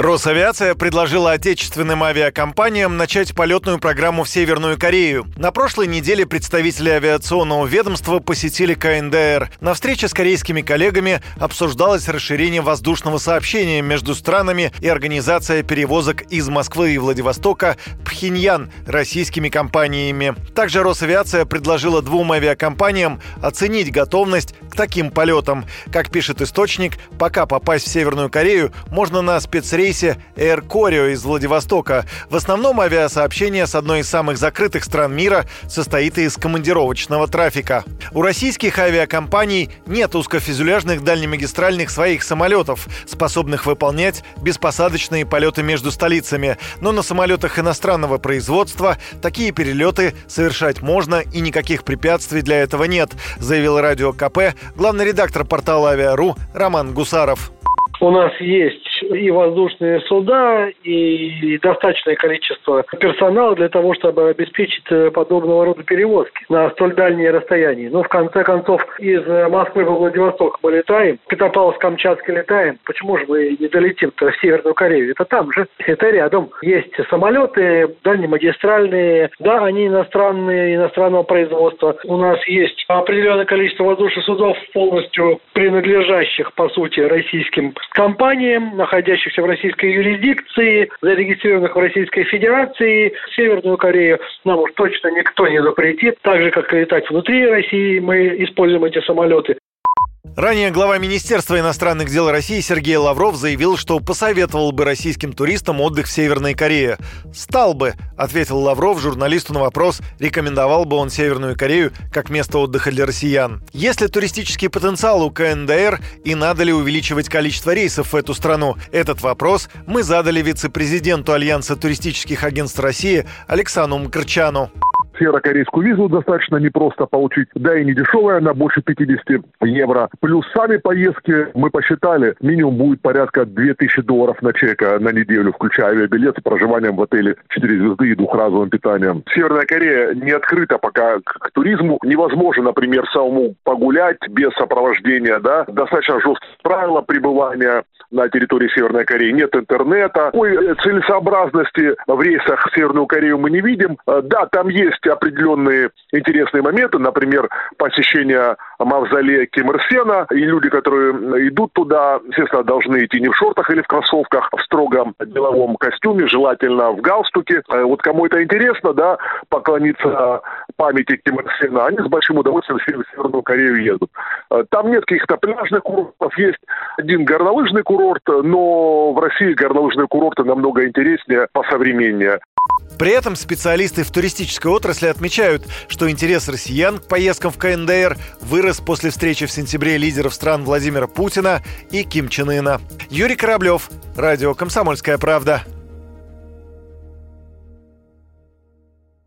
Росавиация предложила отечественным авиакомпаниям начать полетную программу в Северную Корею. На прошлой неделе представители авиационного ведомства посетили КНДР. На встрече с корейскими коллегами обсуждалось расширение воздушного сообщения между странами и организация перевозок из Москвы и Владивостока Пхеньян российскими компаниями. Также Росавиация предложила двум авиакомпаниям оценить готовность к таким полетам. Как пишет источник, пока попасть в Северную Корею можно на спецрейс рейсе Air Koryo из Владивостока. В основном авиасообщение с одной из самых закрытых стран мира состоит из командировочного трафика. У российских авиакомпаний нет узкофюзеляжных дальнемагистральных своих самолетов, способных выполнять беспосадочные полеты между столицами. Но на самолетах иностранного производства такие перелеты совершать можно и никаких препятствий для этого нет, заявил радио КП главный редактор портала «Авиару» Роман Гусаров. У нас есть и воздушные суда, и достаточное количество персонала для того, чтобы обеспечить э, подобного рода перевозки на столь дальние расстояния. Но ну, в конце концов из Москвы во Владивосток мы летаем, Петропавловск-Камчатский летаем. Почему же мы не долетим-то в Северную Корею? Это там же, это рядом. Есть самолеты дальнемагистральные, да, они иностранные, иностранного производства. У нас есть определенное количество воздушных судов, полностью принадлежащих, по сути, российским компаниям, находящихся в российской юрисдикции, зарегистрированных в Российской Федерации. Северную Корею нам уж точно никто не запретит. Так же, как летать внутри России, мы используем эти самолеты. Ранее глава Министерства иностранных дел России Сергей Лавров заявил, что посоветовал бы российским туристам отдых в Северной Корее. «Стал бы», — ответил Лавров журналисту на вопрос, рекомендовал бы он Северную Корею как место отдыха для россиян. Есть ли туристический потенциал у КНДР и надо ли увеличивать количество рейсов в эту страну? Этот вопрос мы задали вице-президенту Альянса туристических агентств России Александру Мкрчану северокорейскую визу достаточно непросто получить, да и не дешевая, она больше 50 евро. Плюс сами поездки, мы посчитали, минимум будет порядка 2000 долларов на человека на неделю, включая авиабилет с проживанием в отеле 4 звезды и двухразовым питанием. Северная Корея не открыта пока к, туризму. Невозможно, например, самому погулять без сопровождения, да. Достаточно жесткие правила пребывания на территории Северной Кореи. Нет интернета. Такой целесообразности в рейсах в Северную Корею мы не видим. Э, да, там есть определенные интересные моменты, например, посещение мавзолея Ким Ир Сена, и люди, которые идут туда, естественно, должны идти не в шортах или в кроссовках, а в строгом деловом костюме, желательно в галстуке. Э, вот кому это интересно, да, поклониться памяти Ким Ир Сена, они с большим удовольствием в Северную Корею едут. Э, там нет каких-то пляжных курортов, есть один горнолыжный курорт, но в России горнолыжные курорты намного интереснее, посовременнее. При этом специалисты в туристической отрасли отмечают, что интерес россиян к поездкам в КНДР вырос после встречи в сентябре лидеров стран Владимира Путина и Ким Чен Ына. Юрий Кораблев, Радио «Комсомольская правда».